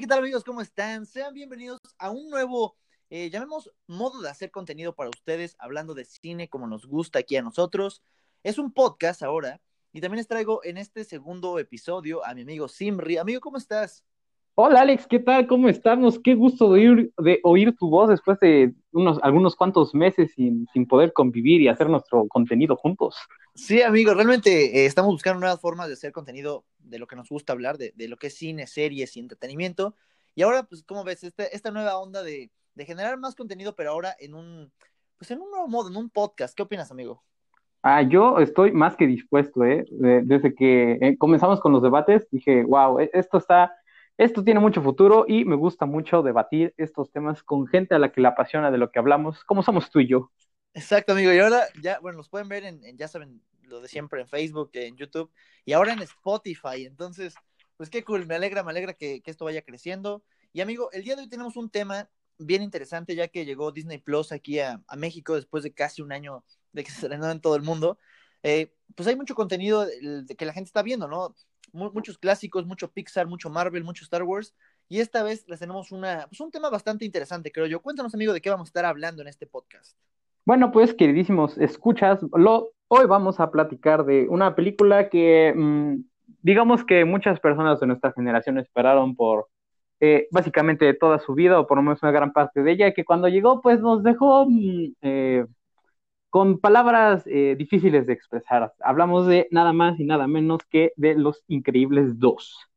¿qué tal amigos? ¿Cómo están? Sean bienvenidos a un nuevo, eh, llamemos modo de hacer contenido para ustedes, hablando de cine como nos gusta aquí a nosotros. Es un podcast ahora y también les traigo en este segundo episodio a mi amigo Simri. Amigo, ¿cómo estás? Hola Alex, ¿qué tal? ¿Cómo estamos? Qué gusto de oír, de oír tu voz después de unos, algunos cuantos meses sin, sin poder convivir y hacer nuestro contenido juntos. Sí, amigo, realmente eh, estamos buscando nuevas formas de hacer contenido de lo que nos gusta hablar, de, de, lo que es cine, series y entretenimiento. Y ahora, pues, ¿cómo ves? Este, esta nueva onda de, de, generar más contenido, pero ahora en un, pues, en un nuevo modo, en un podcast. ¿Qué opinas, amigo? Ah, yo estoy más que dispuesto, ¿eh? Desde que eh, comenzamos con los debates, dije, wow, e, esto está esto tiene mucho futuro y me gusta mucho debatir estos temas con gente a la que le apasiona de lo que hablamos, como somos tú y yo. Exacto, amigo. Y ahora ya, bueno, los pueden ver en, ya saben, lo de siempre en Facebook, en YouTube y ahora en Spotify. Entonces, pues qué cool, me alegra, me alegra que, esto vaya creciendo. Y amigo, el día de hoy tenemos un tema bien interesante ya que llegó Disney Plus aquí a, México después de casi un año de que se estrenó en todo el mundo. Eh, pues hay mucho contenido de que la gente está viendo, ¿no? Muchos clásicos, mucho Pixar, mucho Marvel, mucho Star Wars. Y esta vez les tenemos una, pues un tema bastante interesante, creo yo. Cuéntanos, amigo, de qué vamos a estar hablando en este podcast. Bueno, pues, queridísimos escuchas, lo, hoy vamos a platicar de una película que, mmm, digamos que muchas personas de nuestra generación esperaron por eh, básicamente toda su vida, o por lo menos una gran parte de ella, que cuando llegó, pues nos dejó mmm, eh, con palabras eh, difíciles de expresar. Hablamos de nada más y nada menos que de Los Increíbles 2.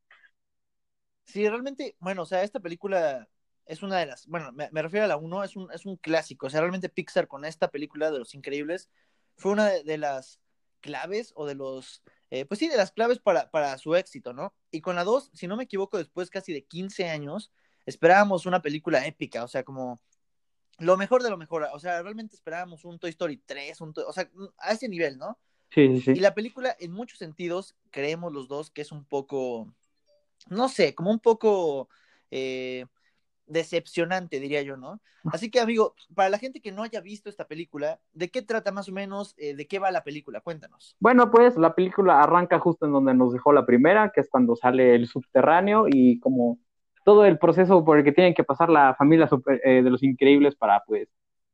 Sí, realmente, bueno, o sea, esta película es una de las, bueno, me, refiero a la 1, es un, es un clásico, o sea, realmente Pixar con esta película de Los Increíbles fue una de, de las claves o de los, eh, pues sí, de las claves para, para su éxito, ¿no? Y con la 2, si no me equivoco, después casi de 15 años, esperábamos una película épica, o sea, como lo mejor de lo mejor. O sea, realmente esperábamos un Toy Story 3, un o sea, a ese nivel, ¿no? Sí, sí, sí. Y la película, en muchos sentidos, creemos los dos que es un poco, no sé, como un poco eh, decepcionante, diría yo, ¿no? Así que, amigo, para la gente que no haya visto esta película, ¿de qué trata más o menos? Eh, ¿De qué va la película? Cuéntanos. Bueno, pues la película arranca justo en donde nos dejó la primera, que es cuando sale el subterráneo y como todo el proceso por el que tienen que pasar la familia super, eh, de los increíbles para pues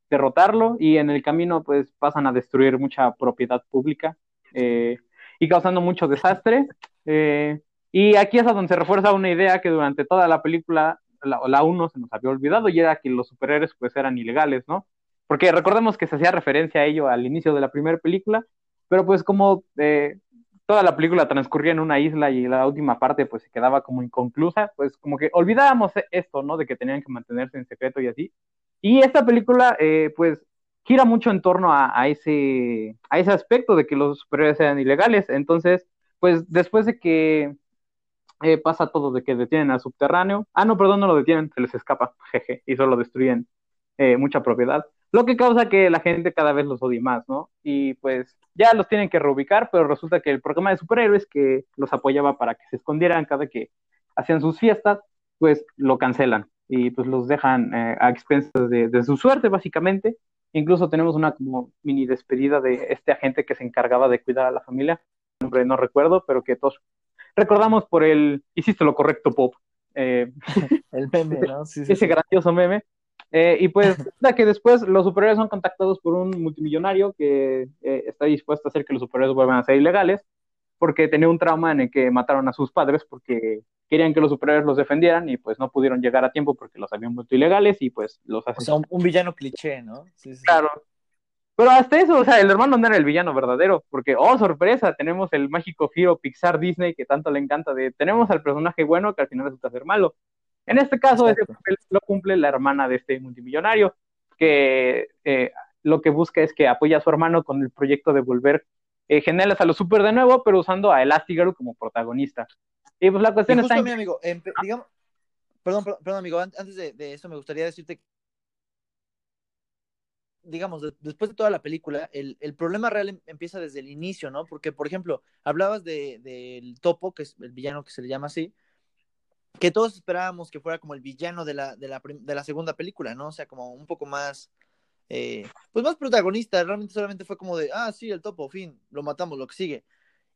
derrotarlo y en el camino pues pasan a destruir mucha propiedad pública eh, y causando mucho desastre. Eh, y aquí es a donde se refuerza una idea que durante toda la película, la, la uno se nos había olvidado y era que los superhéroes pues eran ilegales, ¿no? Porque recordemos que se hacía referencia a ello al inicio de la primera película, pero pues como eh, toda la película transcurría en una isla y la última parte pues se quedaba como inconclusa, pues como que olvidábamos esto, ¿no? De que tenían que mantenerse en secreto y así. Y esta película eh, pues gira mucho en torno a, ese, a ese aspecto de que los superhéroes eran ilegales. Entonces, pues después de que eh, pasa todo, de que detienen al subterráneo, ah, no, perdón, no lo detienen, se les escapa, jeje, y solo destruyen eh, mucha propiedad lo que causa que la gente cada vez los odie más, ¿no? Y pues ya los tienen que reubicar, pero resulta que el programa de superhéroes que los apoyaba para que se escondieran cada que hacían sus fiestas, pues lo cancelan y pues los dejan eh, a expensas de, de, su suerte, básicamente. Incluso tenemos una como mini despedida de este agente que se encargaba de cuidar a la familia, nombre no recuerdo, pero que todos recordamos por el hiciste lo correcto, Pop. Eh, el meme, ¿no? Sí, sí, ese sí. grandioso meme. Eh, y pues, que después los superhéroes son contactados por un multimillonario que eh, está dispuesto a hacer que los superhéroes vuelvan a ser ilegales, porque tenía un trauma en el que mataron a sus padres porque querían que los superhéroes los defendieran y pues no pudieron llegar a tiempo porque los habían vuelto ilegales y pues los hacen. O sea, un, un villano cliché, ¿no? Sí, sí. Claro. Pero hasta eso, o sea, el hermano no era el villano verdadero, porque, oh, sorpresa, tenemos el mágico giro Pixar Disney que tanto le encanta de, tenemos al personaje bueno que al final resulta ser malo. En este caso, ese papel lo cumple la hermana de este multimillonario, que eh, lo que busca es que apoya a su hermano con el proyecto de volver eh, gemelas a los super de nuevo, pero usando a Elastigirl como protagonista. Y pues la cuestión justo, está. mi amigo, eh, digamos, perdón, perdón, perdón, amigo, antes de, de, eso me gustaría decirte. Digamos, de, después de toda la película, el, el, problema real em, empieza desde el inicio, ¿no? Porque, por ejemplo, hablabas del de, topo, que es el villano que se le llama así, que todos esperábamos que fuera como el villano de la, de la, de la segunda película, ¿no? O sea, como un poco más, eh, pues más protagonista, realmente solamente fue como de, ah, sí, el topo, fin, lo matamos, lo que sigue.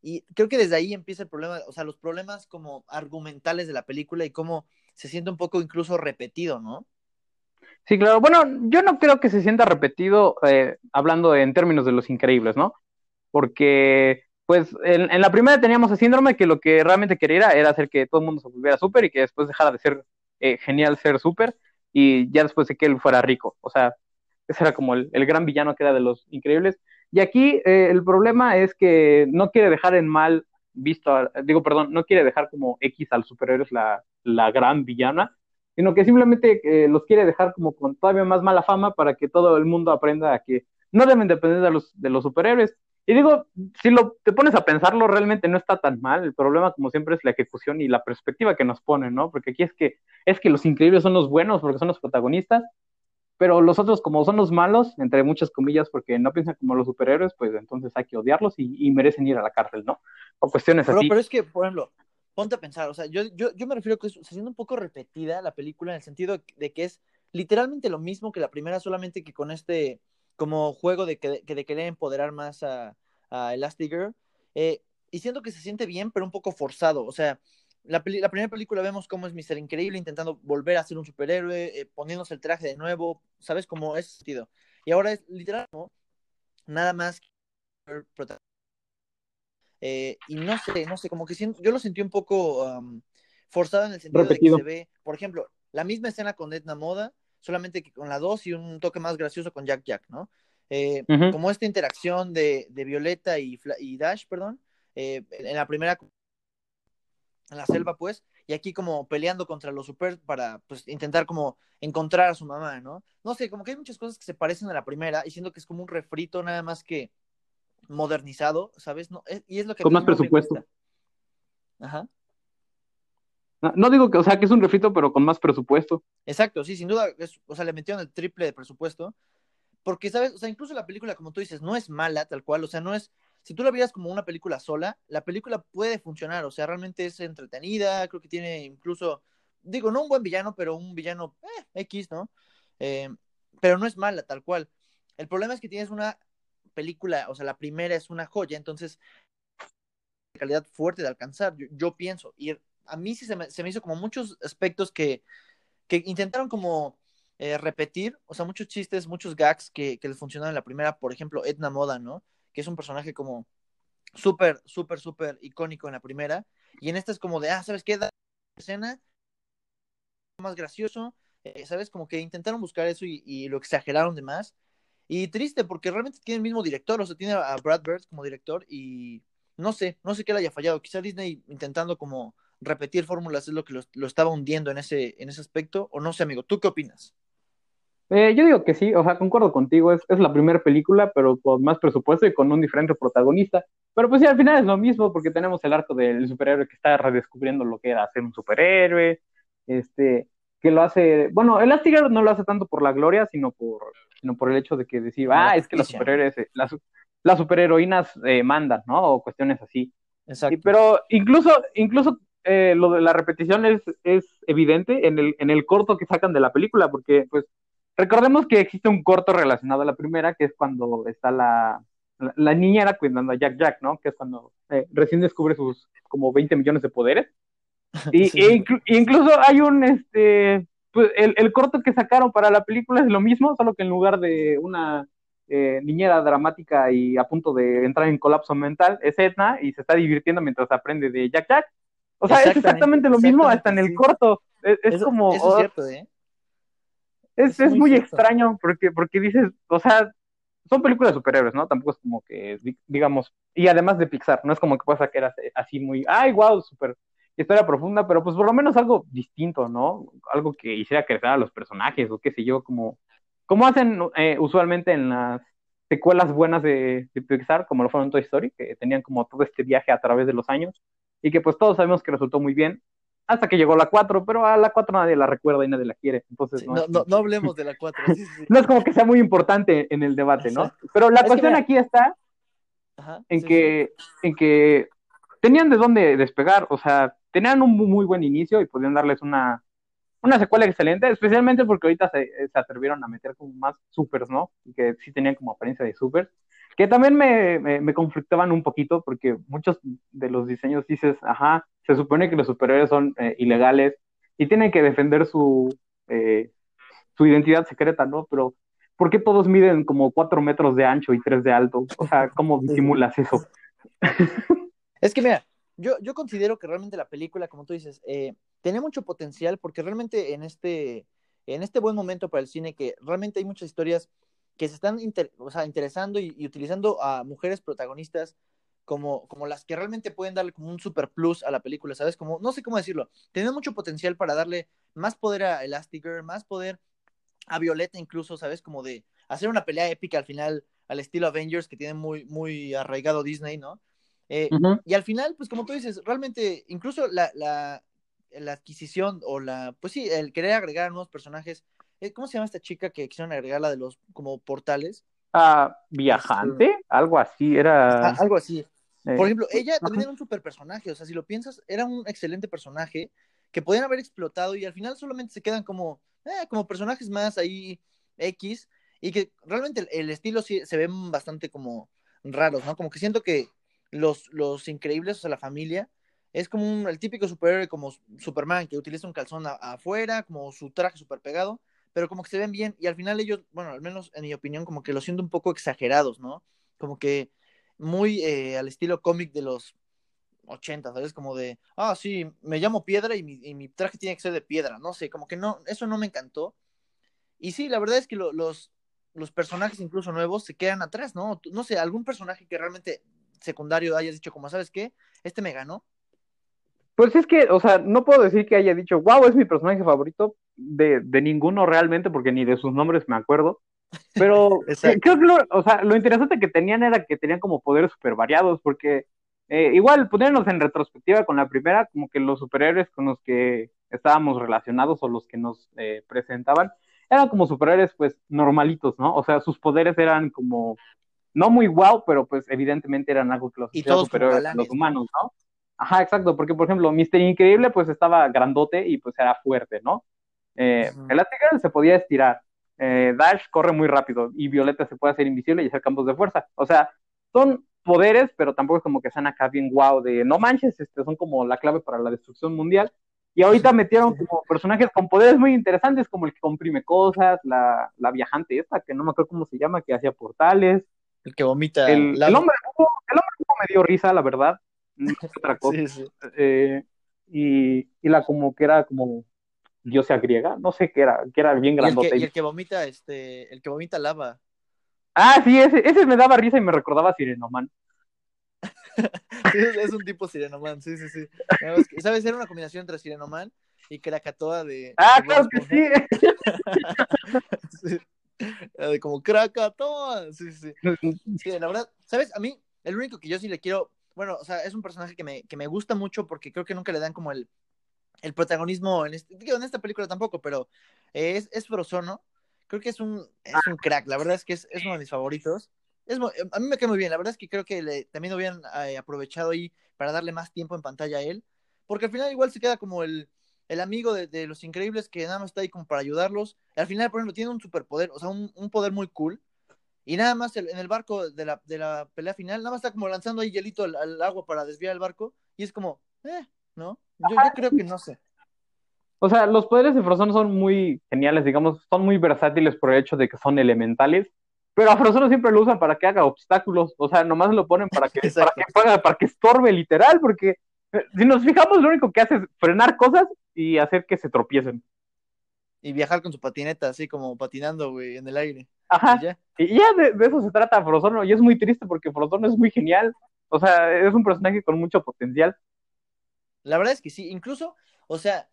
Y creo que desde ahí empieza el problema, o sea, los problemas como argumentales de la película y cómo se siente un poco incluso repetido, ¿no? Sí, claro. Bueno, yo no creo que se sienta repetido eh, hablando en términos de los increíbles, ¿no? Porque, pues, en, la primera teníamos el síndrome que lo que realmente quería era hacer que todo el mundo se volviera súper y que después dejara de ser eh, genial ser súper y ya después de que él fuera rico. O sea, ese era como el, gran villano que era de los increíbles. Y aquí eh, el problema es que no quiere dejar en mal visto, digo, perdón, no quiere dejar como X al superhéroes la, la gran villana, sino que simplemente eh, los quiere dejar como con todavía más mala fama para que todo el mundo aprenda a que no deben depender de los, de los superhéroes. Y digo, si lo te pones a pensarlo, realmente no está tan mal. El problema, como siempre, es la ejecución y la perspectiva que nos ponen, ¿no? Porque aquí es que es que los increíbles son los buenos porque son los protagonistas, pero los otros, como son los malos, entre muchas comillas, porque no piensan como los superhéroes, pues entonces hay que odiarlos y, merecen ir a la cárcel, ¿no? O cuestiones pero, así. Pero es que, por ejemplo, ponte a pensar, o sea, yo, yo, yo me refiero a que está siendo un poco repetida la película en el sentido de que es literalmente lo mismo que la primera, solamente que con este como juego de, que, de querer empoderar más a, a Elastigirl. Eh, y siento que se siente bien, pero un poco forzado. O sea, la, la, primera película vemos cómo es Mr. Increíble intentando volver a ser un superhéroe, eh, poniéndose el traje de nuevo, ¿sabes? cómo es sentido. Y ahora es literal, ¿no? Nada más eh, y no sé, no sé, como que siento, yo lo sentí un poco forzado en el sentido de que se ve, por ejemplo, la misma escena con Edna Moda, solamente que con la 2 y un toque más gracioso con Jack Jack, ¿no? Eh, como esta interacción de, de Violeta y, y, Dash, perdón, eh, en la primera, en la selva, pues, y aquí como peleando contra los super para, pues, intentar como encontrar a su mamá, ¿no? No sé, como que hay muchas cosas que se parecen a la primera y siento que es como un refrito nada más que modernizado, ¿sabes? No, y es lo que... Con más presupuesto. Ajá. No, digo que, o sea, que es un refrito, pero con más presupuesto. Exacto, sí, sin duda, o sea, le metieron el triple de presupuesto porque, ¿sabes? O sea, incluso la película, como tú dices, no es mala tal cual, o sea, no es, si tú la vieras como una película sola, la película puede funcionar, o sea, realmente es entretenida, creo que tiene incluso, digo, no un buen villano, pero un villano eh, X, ¿no? Eh, pero no es mala tal cual. El problema es que tienes una película, o sea, la primera es una joya, entonces, calidad fuerte de alcanzar, yo, pienso, y a mí sí se me, se me hizo como muchos aspectos que, que intentaron como eh, repetir, o sea, muchos chistes, muchos gags que, que les funcionaron en la primera, por ejemplo, Edna Moda, ¿no? Que es un personaje como súper, súper, súper icónico en la primera, y en esta es como de, ah, ¿sabes qué? Da escena más gracioso, eh, ¿sabes? Como que intentaron buscar eso y, lo exageraron de más. Y triste, porque realmente tiene el mismo director, o sea, tiene a Brad Bird como director y no sé, no sé qué le haya fallado. Quizá Disney intentando como repetir fórmulas es lo que lo, lo, estaba hundiendo en ese, en ese aspecto, o no sé, amigo, ¿tú qué opinas? Eh, yo digo que sí, o sea, concuerdo contigo, es, es la primera película, pero con más presupuesto y con un diferente protagonista. Pero pues sí, al final es lo mismo, porque tenemos el arco del superhéroe que está redescubriendo lo que era ser un superhéroe, este, que lo hace, bueno, el Astigar no lo hace tanto por la gloria, sino por, sino por el hecho de que decir, ah, es que los superhéroes, eh, las, las superheroínas eh, mandan, ¿no? O cuestiones así. Exacto. pero incluso, incluso eh, lo de la repetición es, es evidente en el, en el corto que sacan de la película, porque pues Recordemos que existe un corto relacionado a la primera, que es cuando está la, la, niñera cuidando a Jack Jack, ¿no? Que es cuando eh, recién descubre sus como 20 millones de poderes. Y, e incluso hay un, este, pues el, el, corto que sacaron para la película es lo mismo, solo que en lugar de una eh, niñera dramática y a punto de entrar en colapso mental, es Edna y se está divirtiendo mientras aprende de Jack Jack. O sea, es exactamente lo mismo hasta en el corto. Es, como... Eso es cierto, ¿eh? Es, es, muy, extraño porque, porque dices, o sea, son películas de superhéroes, ¿no? Tampoco es como que, digamos, y además de Pixar, no es como que pueda sacar así muy, ay, wow, super historia profunda, pero pues por lo menos algo distinto, ¿no? Algo que hiciera crecer a los personajes o qué sé yo, como, como hacen eh, usualmente en las secuelas buenas de, de, Pixar, como lo fueron en Toy Story, que tenían como todo este viaje a través de los años y que pues todos sabemos que resultó muy bien hasta que llegó la 4, pero a la 4 nadie la recuerda y nadie la quiere. Entonces, no, no, hablemos de la 4. no es como que sea muy importante en el debate, ¿no? Pero la cuestión aquí está en, que, en que tenían de dónde despegar, o sea, tenían un muy buen inicio y podían darles una, una secuela excelente, especialmente porque ahorita se, se atrevieron a meter como más supers, ¿no? Y que sí tenían como apariencia de supers que también me, me, conflictaban un poquito porque muchos de los diseños dices, ajá, se supone que los superhéroes son eh, ilegales y tienen que defender su, eh, su identidad secreta, ¿no? Pero, ¿por qué todos miden como cuatro metros de ancho y tres de alto? O sea, ¿cómo disimulas eso? Es que mira, yo, yo considero que realmente la película, como tú dices, eh, tenía mucho potencial porque realmente en este, en este buen momento para el cine, que realmente hay muchas historias que se están o sea, interesando y, utilizando a mujeres protagonistas como, como las que realmente pueden darle como un super plus a la película, ¿sabes? Como, no sé cómo decirlo, tiene mucho potencial para darle más poder a Elastigirl, más poder a Violeta incluso, ¿sabes? Como de hacer una pelea épica al final al estilo Avengers que tiene muy, muy arraigado Disney, ¿no? Eh, y al final, pues como tú dices, realmente incluso la, la, la, adquisición o la, pues sí, el querer agregar nuevos personajes, ¿cómo se llama esta chica que quisieron agregar la de los como portales? Ah, viajante, este, algo así, era... algo así. Eh, Por ejemplo, ella también era un super personaje, o sea, si lo piensas, era un excelente personaje que podían haber explotado y al final solamente se quedan como, eh, como personajes más ahí X y que realmente el, estilo sí, se ven bastante como raros, ¿no? Como que siento que los, los increíbles, o sea, la familia, es como un, el típico superhéroe como Superman que utiliza un calzón afuera, como su traje super pegado, pero como que se ven bien y al final ellos, bueno, al menos en mi opinión, como que lo siento un poco exagerados, ¿no? Como que muy eh, al estilo cómic de los 80, ¿sabes? Como de, ah, sí, me llamo Piedra y mi, traje tiene que ser de piedra, no sé, como que no, eso no me encantó. Y sí, la verdad es que los, los personajes incluso nuevos se quedan atrás, ¿no? No sé, algún personaje que realmente secundario hayas dicho, como, ¿sabes qué? Este me ganó. Pues es que, o sea, no puedo decir que haya dicho, wow, es mi personaje favorito de, de ninguno realmente, porque ni de sus nombres me acuerdo. Pero creo que lo, o sea, lo interesante que tenían era que tenían como poderes súper variados, porque eh, igual poniéndonos en retrospectiva con la primera, como que los superhéroes con los que estábamos relacionados o los que nos eh, presentaban, eran como superhéroes pues normalitos, ¿no? O sea, sus poderes eran como no muy guau, pero pues evidentemente eran algo que los hacía superiores a los humanos, ¿no? Ajá, exacto, porque por ejemplo, Mister Increíble pues estaba grandote y pues era fuerte, ¿no? Eh, uh se podía estirar, eh, Dash corre muy rápido y Violeta se puede hacer invisible y hacer campos de fuerza. O sea, son poderes, pero tampoco es como que sean acá bien guau de no manches, este, son como la clave para la destrucción mundial. Y ahorita metieron como personajes con poderes muy interesantes, como el que comprime cosas, la, la viajante esta, que no me acuerdo cómo se llama, que hacía portales. El que vomita. El, el hombre, el hombre me dio risa, la verdad. otra cosa. Eh, y, y, la como que era como diosa griega, no sé qué era, que era bien grandote. Y el que, vomita, este, el que vomita lava. Ah, sí, ese, ese me daba risa y me recordaba a Sirenoman. es, un tipo Sirenoman, sí, sí, sí. ¿Sabes? Era una combinación entre Sirenoman y Krakatoa de. Ah, claro que sí. sí. De como Krakatoa, sí, sí. Sí, la verdad, ¿sabes? A mí, el único que yo sí le quiero bueno, o sea, es un personaje que me, que me gusta mucho porque creo que nunca le dan como el, el protagonismo en, este, en esta película tampoco, pero es, es Frozono. Creo que es un, es un crack, la verdad es que es, es uno de mis favoritos. Es, a mí me queda muy bien, la verdad es que creo que le, también lo hubieran eh, aprovechado ahí para darle más tiempo en pantalla a él, porque al final igual se queda como el, el amigo de, los increíbles que nada más está ahí como para ayudarlos. Al final, por ejemplo, tiene un superpoder, o sea, un, un poder muy cool, y nada más en el barco de la, de la pelea final, nada más está como lanzando ahí hielito al, agua para desviar el barco. Y es como, eh, ¿no? Yo, creo que no sé. O sea, los poderes de Frozono son muy geniales, digamos, son muy versátiles por el hecho de que son elementales. Pero a Frozono siempre lo usan para que haga obstáculos. O sea, nomás lo ponen para que, para que, para que estorbe literal, porque eh, si nos fijamos, lo único que hace es frenar cosas y hacer que se tropiecen. Y viajar con su patineta, así como patinando, güey, en el aire. Ajá. Y ya, de, eso se trata Frozono, y es muy triste porque Frozono es muy genial. O sea, es un personaje con mucho potencial. La verdad es que sí, incluso, o sea,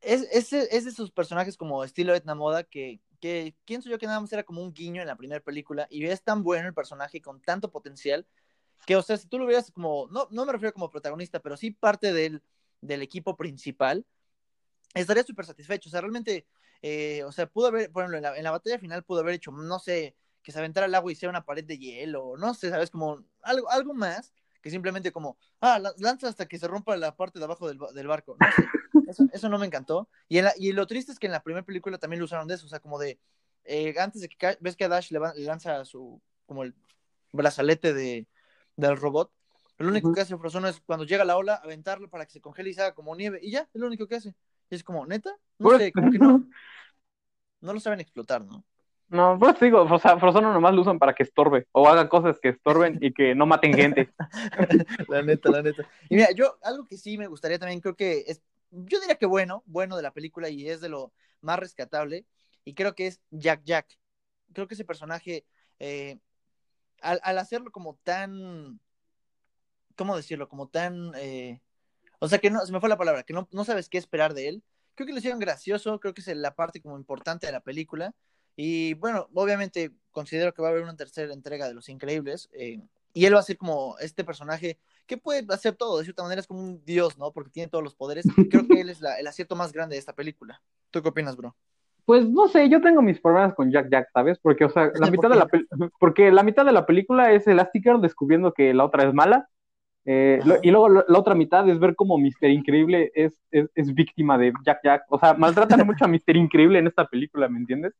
es, es, es de esos personajes como estilo Etna Moda que, que pienso yo que nada más era como un guiño en la primera película y es tan bueno el personaje con tanto potencial que, o sea, si tú lo hubieras como, no, no me refiero como protagonista, pero sí parte del, del equipo principal, estaría súper satisfecho. O sea, realmente eh, o sea, pudo haber, por ejemplo, en la, en la, batalla final pudo haber hecho, no sé, que se aventara el agua y sea una pared de hielo, no sé, ¿sabes? Como algo, algo más que simplemente como, ah, lanza hasta que se rompa la parte de abajo del, del barco. No sé, eso, eso, no me encantó. Y, en la, y lo triste es que en la primera película también lo usaron de eso, o sea, como de, eh, antes de que ves que a Dash le, lanza su, como el brazalete de, del robot, lo único que hace Frozono es cuando llega la ola, aventarlo para que se congele y se haga como nieve, y ya, es lo único que hace. Y es como, ¿neta? No sé, como que no, no lo saben explotar, ¿no? No, pues digo, o sea, Frozono nomás lo usan para que estorbe o haga cosas que estorben y que no maten gente. La neta, la neta. Y mira, yo, algo que sí me gustaría también, creo que es, yo diría que bueno, bueno de la película y es de lo más rescatable, y creo que es Jack Jack. Creo que ese personaje, eh, al, al, hacerlo como tan, ¿cómo decirlo? Como tan, eh, o sea, que no, se me fue la palabra, que no, no sabes qué esperar de él. Creo que lo hicieron gracioso, creo que es la parte como importante de la película. Y bueno, obviamente considero que va a haber una tercera entrega de Los Increíbles. Eh, y él va a ser como este personaje que puede hacer todo, de cierta manera es como un dios, ¿no? Porque tiene todos los poderes. Creo que él es la, el acierto más grande de esta película. ¿Tú qué opinas, bro? Pues no sé, yo tengo mis problemas con Jack Jack, ¿sabes? Porque, o sea, la mitad de la porque la mitad de la película es Elastigirl descubriendo que la otra es mala. Eh, lo, y luego la, la, otra mitad es ver cómo Mister Increíble es, es, es, víctima de Jack Jack. O sea, maltratan mucho a Mister Increíble en esta película, ¿me entiendes?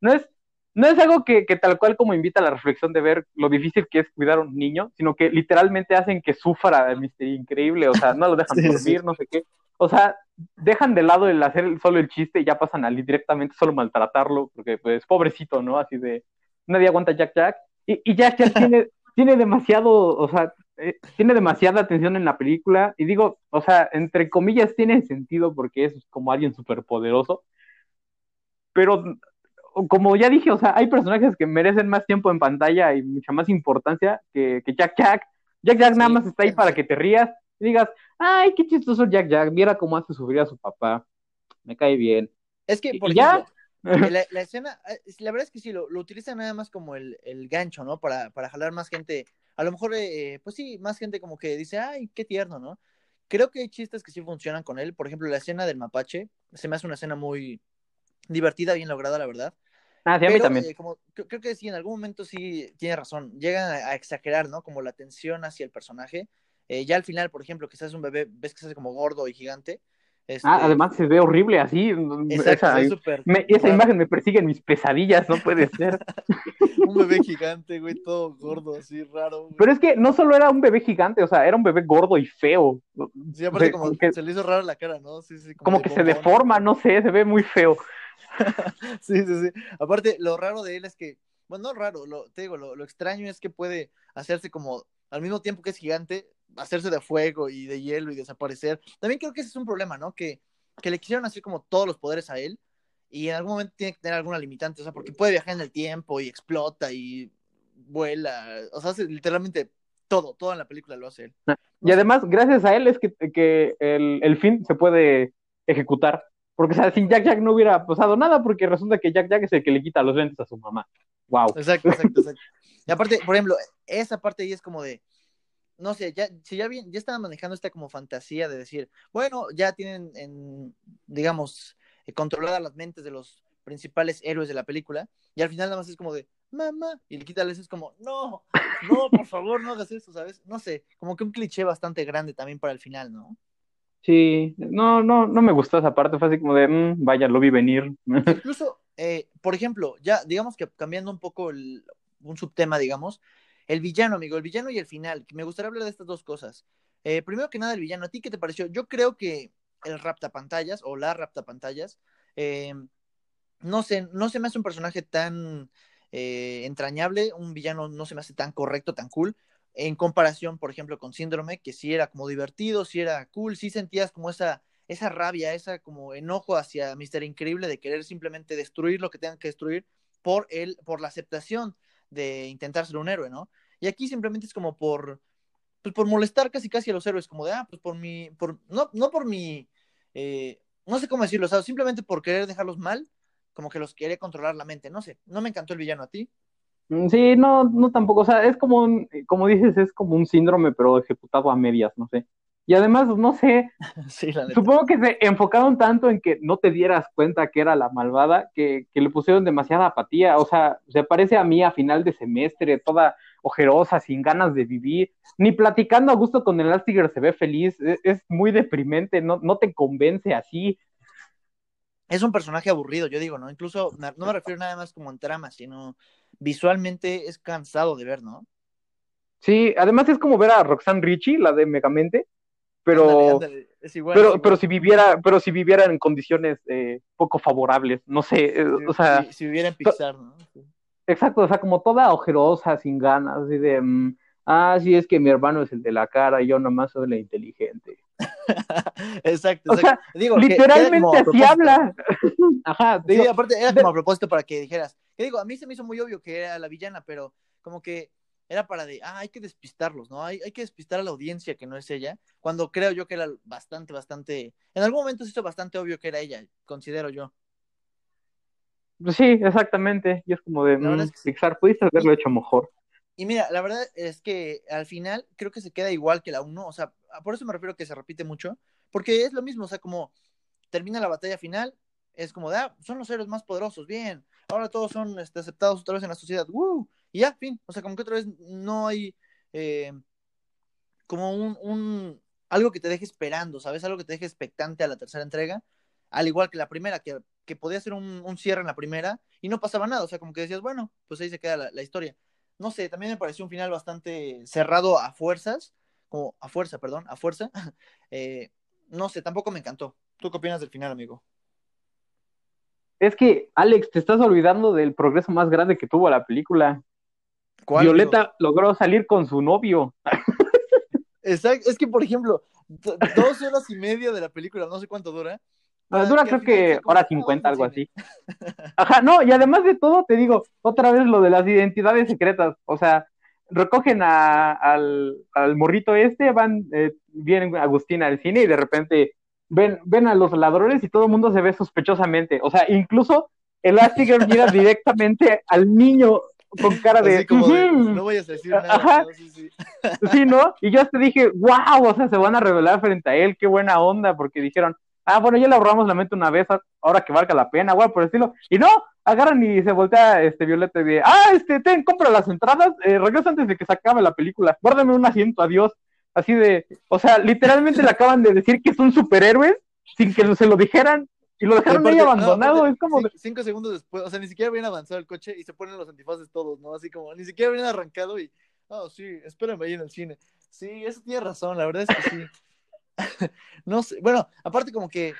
No es, no es algo que, que, tal cual como invita a la reflexión de ver lo difícil que es cuidar a un niño, sino que literalmente hacen que sufra de Mister Increíble, o sea, no lo dejan sí, dormir, sí. no sé qué. O sea, dejan de lado el hacer solo el chiste y ya pasan a directamente solo maltratarlo, porque pues pobrecito, ¿no? Así de, nadie aguanta Jack Jack. Y, y Jack Jack tiene, tiene demasiado, o sea, eh, tiene demasiada atención en la película, y digo, o sea, entre comillas tiene sentido porque es como alguien súper poderoso, pero como ya dije, o sea, hay personajes que merecen más tiempo en pantalla y mucha más importancia que, que Jack Jack. Jack Jack sí, nada más está ahí para que te rías y digas, ay, qué chistoso Jack Jack, mira cómo hace sufrir a su papá, me cae bien. Es que, por y ejemplo, la, la, escena, eh, la verdad es que sí, lo, lo utilizan nada más como el, el gancho, ¿no? Para, para jalar más gente, a lo mejor, eh, pues sí, más gente como que dice, ay, qué tierno, ¿no? Creo que hay chistes que sí funcionan con él, por ejemplo, la escena del mapache, se me hace una escena muy divertida, bien lograda, la verdad. Ah, sí, a mí también. Eh, como, creo que sí, en algún momento sí tiene razón. Llegan a, a exagerar, ¿no? Como la tensión hacia el personaje. Eh, ya al final, por ejemplo, que seas un bebé, ves que se hace como gordo y gigante. Este... Ah, además se ve horrible así. Exacto, esa, es super, me, esa imagen me persigue en mis pesadillas, no puede ser. un bebé gigante, güey, todo gordo, así raro. Güey. Pero es que no solo era un bebé gigante, o sea, era un bebé gordo y feo. Sí, aparte o sea, como que se le hizo raro la cara, ¿no? Sí, sí, como, como que bombón. se deforma, no sé, se ve muy feo. sí, sí, sí. Aparte, lo raro de él es que, bueno, no raro, lo, te digo, lo, lo extraño es que puede hacerse como, al mismo tiempo que es gigante, hacerse de fuego y de hielo y desaparecer. También creo que ese es un problema, ¿no? Que, que le quisieron hacer como todos los poderes a él y en algún momento tiene que tener alguna limitante, o sea, porque puede viajar en el tiempo y explota y vuela, o sea, hace literalmente todo, todo en la película lo hace él. No y además, gracias a él es que, que el, el, fin se puede ejecutar. Porque, o sea, sin Jack Jack no hubiera pasado nada, porque resulta que Jack Jack es el que le quita los lentes a su mamá. Wow. Exacto, exacto, exacto. Y aparte, por ejemplo, esa parte ahí es como de, no sé, ya, si ya bien, ya estaban manejando esta como fantasía de decir, bueno, ya tienen, en, digamos, eh, controladas las mentes de los principales héroes de la película, y al final nada más es como de, mamá, y le quita el es como, no, no, por favor, no hagas eso, ¿sabes? No sé, como que un cliché bastante grande también para el final, ¿no? Sí, no, no, no me gustó esa parte, fue así como de, mmm, vaya, lo vi venir. Incluso, eh, por ejemplo, ya, digamos que cambiando un poco el, un subtema, digamos, el villano, amigo, el villano y el final. Me gustaría hablar de estas dos cosas. Eh, primero que nada, el villano, ¿a ti qué te pareció? Yo creo que el raptapantallas o la raptapantallas, eh, no sé, no se me hace un personaje tan eh, entrañable, un villano no se me hace tan correcto, tan cool, en comparación, por ejemplo, con Síndrome, que sí era como divertido, sí era cool, sí sentías como esa, esa rabia, esa como enojo hacia Mister Increíble de querer simplemente destruir lo que tengan que destruir por él, por la aceptación de intentar ser un héroe, ¿no? Y aquí simplemente es como por, pues por molestar casi casi a los héroes, como de, ah, pues por mi, por, no, no por mi, eh, no sé cómo decirlo, o sea, simplemente por querer dejarlos mal, como que los quiere controlar la mente, no sé, no me encantó el villano a ti. Sí, no, no tampoco, o sea, es como un, como dices, es como un síndrome, pero ejecutado a medias, no sé. Y además, no sé, sí, supongo que se enfocaron tanto en que no te dieras cuenta que era la malvada, que, que, le pusieron demasiada apatía. O sea, se parece a mí a final de semestre, toda ojerosa, sin ganas de vivir, ni platicando a gusto con el Elastigirl se ve feliz, es, es muy deprimente, no, no te convence así. Es un personaje aburrido, yo digo, ¿no? Incluso no me refiero nada más como en trama, sino visualmente es cansado de ver, ¿no? Sí, además es como ver a Roxanne Richie, la de Megamente, pero, ándale, ándale. es igual. pero, es igual. pero si viviera, pero si viviera en condiciones eh, poco favorables, no sé, eh, o sea, si, si viviera en Pixar, ¿no? Sí. exacto, o sea, como toda ojerosa, sin ganas, así de, mm, ah, sí, es que mi hermano es el de la cara y yo nomás soy la inteligente. exacto, O sea, exacto. Digo, Literalmente así habla. Ajá, Sí, digo, aparte era como a propósito para que dijeras. Que digo, a mí se me hizo muy obvio que era la villana, pero como que era para de, ah, hay que despistarlos, ¿no? Hay, hay que despistar a la audiencia que no es ella, cuando creo yo que era bastante, bastante, en algún momento se hizo bastante obvio que era ella, considero yo. pues sí, exactamente. Y es como de, La verdad mm, es que sí. Pixar, pudiste haberlo hecho mejor. Y mira, la verdad es que al final creo que se queda igual que la 1, o sea, por eso me refiero que se repite mucho, porque es lo mismo, o sea, como termina la batalla final, es como de, ah, son los héroes más poderosos, bien, ahora todos son este, aceptados otra vez en la sociedad, ¡woo! Y ya, fin, o sea, como que otra vez no hay eh, como un, un, algo que te deje esperando, ¿sabes? Algo que te deje expectante a la tercera entrega, al igual que la primera, que, que podía ser un, cierre en la primera y no pasaba nada, o sea, como que decías, bueno, pues ahí se queda la, la historia no sé, también me pareció un final bastante cerrado a fuerzas, como a fuerza, perdón, a fuerza. Eh, no sé, tampoco me encantó. ¿Tú qué opinas del final, amigo? Es que, Alex, te estás olvidando del progreso más grande que tuvo la película. ¿Cuál, Violeta logró salir con su novio. Exacto, es que, por ejemplo, do- dos horas y media de la película, no sé cuánto dura. Dura creo que hora 50, algo así. Ajá, no, y además de todo, te digo, otra vez lo de las identidades secretas. O sea, recogen a- al, al morrito este, van, eh, viene Agustín al cine y de repente ven, ven a los ladrones y todo el mundo se ve sospechosamente. O sea, incluso Elastigirl mira directamente al niño con cara de... No vayas a decir nada. Ajá. ¿no? Sí, sí. Sí, ¿no? Y yo hasta dije, wow, o sea, se van a revelar frente a él, qué buena onda, porque dijeron, ah, bueno, ya le ahorramos la mente una vez, ahora que valga la pena, igual por el estilo. Y no, agarran y se voltea este Violeta y dice, ah, este, ten, compra las entradas, eh, regresa antes de que se acabe la película, guárdame un asiento, adiós. Así de, o sea, literalmente le acaban de decir que son superhéroes sin que se lo dijeran y lo dejaron ahí no, abandonado, es como... Cinco segundos después, o sea, ni siquiera habían avanzado el coche y se ponen los antifaces todos, ¿no? Así como, ni siquiera habían arrancado y, oh, sí, espérame ahí en el cine. Sí, eso tiene razón, la verdad es que sí. no sé, bueno, aparte como que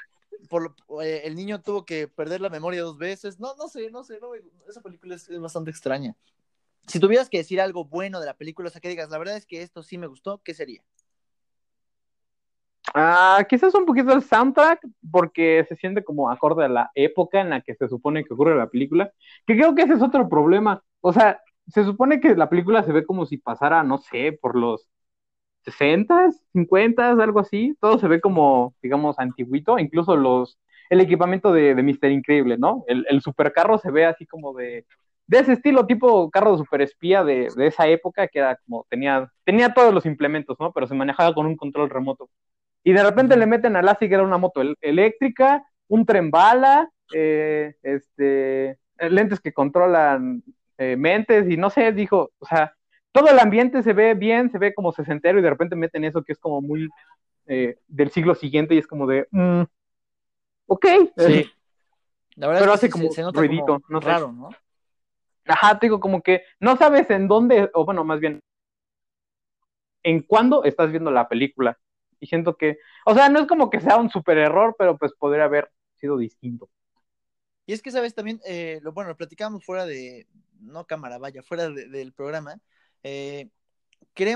por lo- eh, el niño tuvo que perder la memoria dos veces. No, no sé, no sé, no, esa película es, es bastante extraña. Si tuvieras que decir algo bueno de la película, o sea, que digas, la verdad es que esto sí me gustó, ¿qué sería? Ah, quizás un poquito el soundtrack, porque se siente como acorde a la época en la que se supone que ocurre la película, que creo que ese es otro problema. O sea, se supone que la película se ve como si pasara, no sé, por los 60, 50, algo así. Todo se ve como, digamos, antiguito, incluso los, el equipamiento de, de Mister Increíble, ¿no? El, el supercarro se ve así como de, de ese estilo, tipo carro de superespía de, de esa época, que era como, tenía, tenía todos los implementos, ¿no? Pero se manejaba con un control remoto. Y de repente le meten a Lassie que era una moto el- eléctrica, un tren bala, eh, este, lentes que controlan eh, mentes y no sé, dijo, o sea, todo el ambiente se ve bien, se ve como sesentero y de repente meten eso que es como muy eh, del siglo siguiente y es como de, mm, ok, Sí. La verdad Pero es que hace como se, se nota ruidito, como no raro, ¿no? Ajá, te digo, como que no sabes en dónde, o bueno, más bien, en cuándo estás viendo la película. Y siento que, o sea, no es como que sea un super error, pero pues podría haber sido distinto. Y es que, ¿sabes? También, eh, lo, bueno, lo platicábamos fuera de, no cámara, vaya, fuera de- del programa. Eh,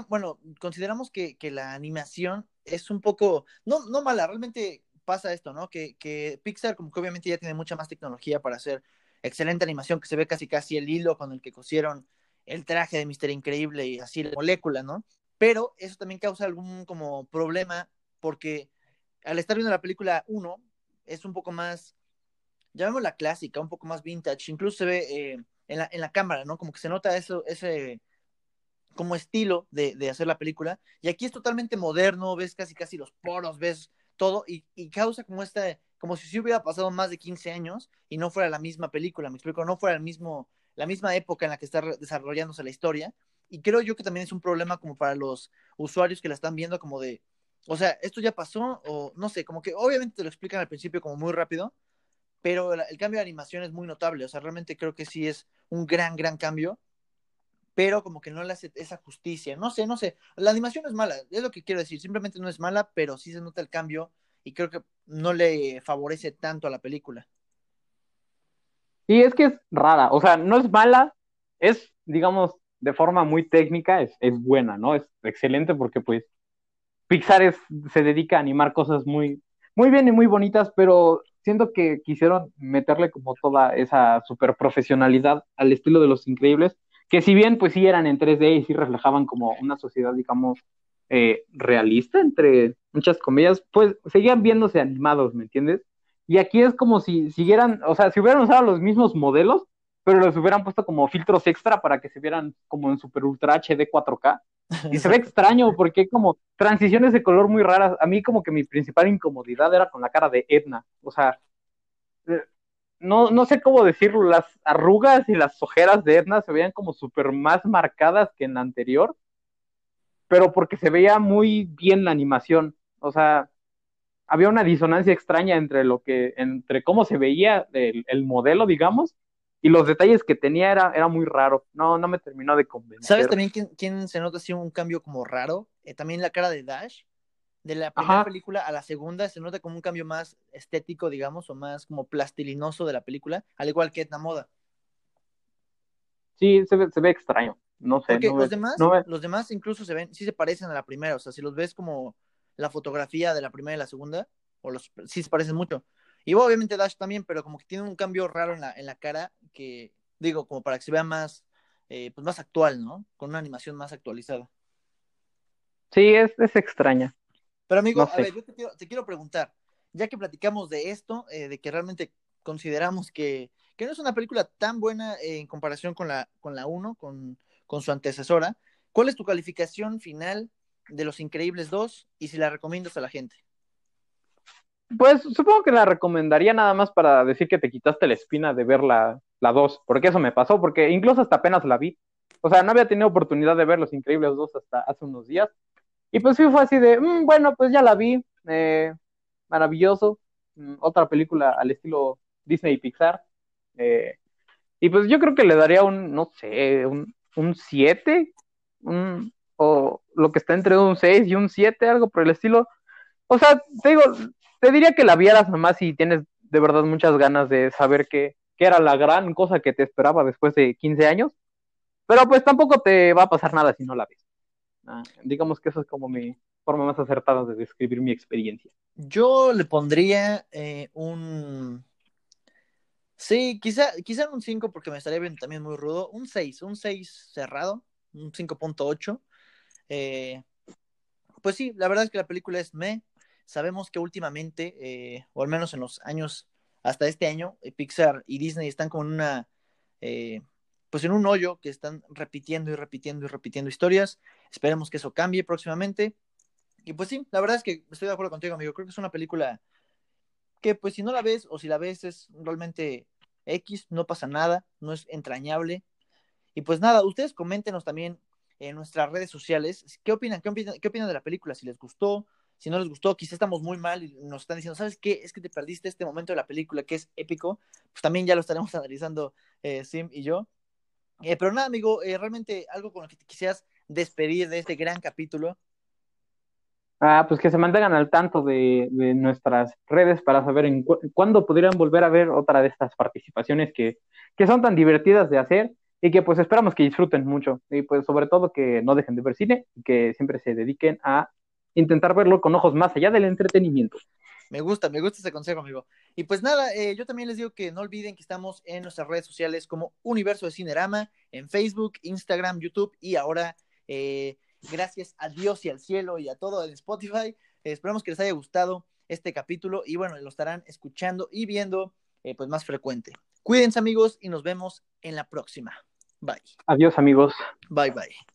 bueno, consideramos que, que la animación es un poco, no, no mala, realmente pasa esto, ¿no? Que, que Pixar como que obviamente ya tiene mucha más tecnología para hacer excelente animación, que se ve casi casi el hilo con el que cosieron el traje de Mister Increíble y así la molécula, ¿no? Pero eso también causa algún como problema porque al estar viendo la película 1 es un poco más, llamémosla clásica, un poco más vintage, incluso se ve eh, en, la, en la cámara, ¿no? Como que se nota eso, ese como estilo de, de, hacer la película. Y aquí es totalmente moderno, ves casi casi los poros, ves todo, y, y causa como esta, como si se hubiera pasado más de 15 años y no fuera la misma película, me explico, no fuera el mismo, la misma época en la que está desarrollándose la historia. Y creo yo que también es un problema como para los usuarios que la están viendo como de, o sea, esto ya pasó, o no sé, como que obviamente te lo explican al principio como muy rápido, pero el, cambio de animación es muy notable, o sea, realmente creo que sí es un gran, gran cambio pero como que no le hace esa justicia. No sé, no sé. La animación es mala, es lo que quiero decir. Simplemente no es mala, pero sí se nota el cambio y creo que no le favorece tanto a la película. Sí, es que es rara. O sea, no es mala, es, digamos, de forma muy técnica, es, es buena, ¿no? Es excelente porque, pues, Pixar es, se dedica a animar cosas muy, muy bien y muy bonitas, pero siento que quisieron meterle como toda esa super profesionalidad al estilo de Los Increíbles que si bien pues sí eran en 3D y sí reflejaban como una sociedad, digamos, eh, realista, entre muchas comillas, pues seguían viéndose animados, ¿me entiendes? Y aquí es como si siguieran, o sea, si hubieran usado los mismos modelos, pero los hubieran puesto como filtros extra para que se vieran como en super ultra HD 4K. Y se ve extraño porque hay como transiciones de color muy raras. A mí como que mi principal incomodidad era con la cara de Edna. O sea, eh, no, no sé cómo decirlo, las arrugas y las ojeras de Edna se veían como súper más marcadas que en la anterior, pero porque se veía muy bien la animación, o sea, había una disonancia extraña entre lo que, entre cómo se veía el, modelo, digamos, y los detalles que tenía era, era muy raro, no, no me terminó de convencer. ¿Sabes también quién, quién se nota así un cambio como raro? Eh, también la cara de Dash, de la primera película a la segunda se nota como un cambio más estético, digamos, o más como plastilinoso de la película, al igual que Etna Moda. Sí, se ve, se ve extraño. No sé. Porque los, demás, los demás incluso se ven, sí se parecen a la primera. O sea, si los ves como la fotografía de la primera y la segunda, o los sí se parecen mucho. Y obviamente Dash también, pero como que tiene un cambio raro en la, en la cara que, digo, como para que se vea más, eh, pues más actual, ¿no? Con una animación más actualizada. Sí, es, es extraña. Pero amigo, a ver, yo te quiero, preguntar, ya que platicamos de esto, eh, de que realmente consideramos que, no es una película tan buena en comparación con la, con la 1, con, su antecesora, ¿cuál es tu calificación final de Los Increíbles 2 y si la recomiendas a la gente? Pues supongo que la recomendaría nada más para decir que te quitaste la espina de ver la, la 2, porque eso me pasó, porque incluso hasta apenas la vi. O sea, no había tenido oportunidad de ver Los Increíbles 2 hasta hace unos días. Y pues sí fue así de, mm, bueno, pues ya la vi, eh, maravilloso, mm, otra película al estilo Disney y Pixar. Eh, y pues yo creo que le daría un, no sé, un, un 7, o lo que está entre un 6 y un 7, algo por el estilo. O sea, te digo, te diría que la vieras nomás si tienes de verdad muchas ganas de saber qué, era la gran cosa que te esperaba después de 15 años. Pero pues tampoco te va a pasar nada si no la ves. Ah, digamos que eso es como mi forma más acertada de describir mi experiencia. Yo le pondría eh, un... Sí, quizá, quizá un 5 porque me estaría viendo también muy rudo. Un 6, un 6 cerrado, un 5.8. Eh, pues sí, la verdad es que la película es me. Sabemos que últimamente, eh, o al menos en los años, hasta este año, Pixar y Disney están como en una pues en un hoyo que están repitiendo y repitiendo y repitiendo historias. Esperemos que eso cambie próximamente. Y pues sí, la verdad es que estoy de acuerdo contigo, amigo. Creo que es una película que pues si no la ves o si la ves es realmente X, no pasa nada, no es entrañable. Y pues nada, ustedes coméntenos también en nuestras redes sociales qué opinan, qué opinan, qué opinan de la película, si les gustó, si no les gustó, quizá estamos muy mal y nos están diciendo, ¿sabes qué? Es que te perdiste este momento de la película que es épico. Pues también ya lo estaremos analizando eh, Sim y yo. Eh, pero nada, amigo, eh, realmente algo con lo que te quisieras despedir de este gran capítulo. Ah, pues que se mantengan al tanto de, nuestras redes para saber en cuándo podrían volver a ver otra de estas participaciones que, que son tan divertidas de hacer y que pues esperamos que disfruten mucho y pues sobre todo que no dejen de ver cine y que siempre se dediquen a intentar verlo con ojos más allá del entretenimiento. Me gusta, me gusta ese consejo, amigo. Y pues nada, eh, yo también les digo que no olviden que estamos en nuestras redes sociales como Universo de Cinerama, en Facebook, Instagram, YouTube y ahora, eh, gracias a Dios y al cielo y a todo en Spotify. esperamos que les haya gustado este capítulo y bueno, lo estarán escuchando y viendo eh, pues más frecuente. Cuídense amigos y nos vemos en la próxima. Bye. Adiós amigos. Bye bye.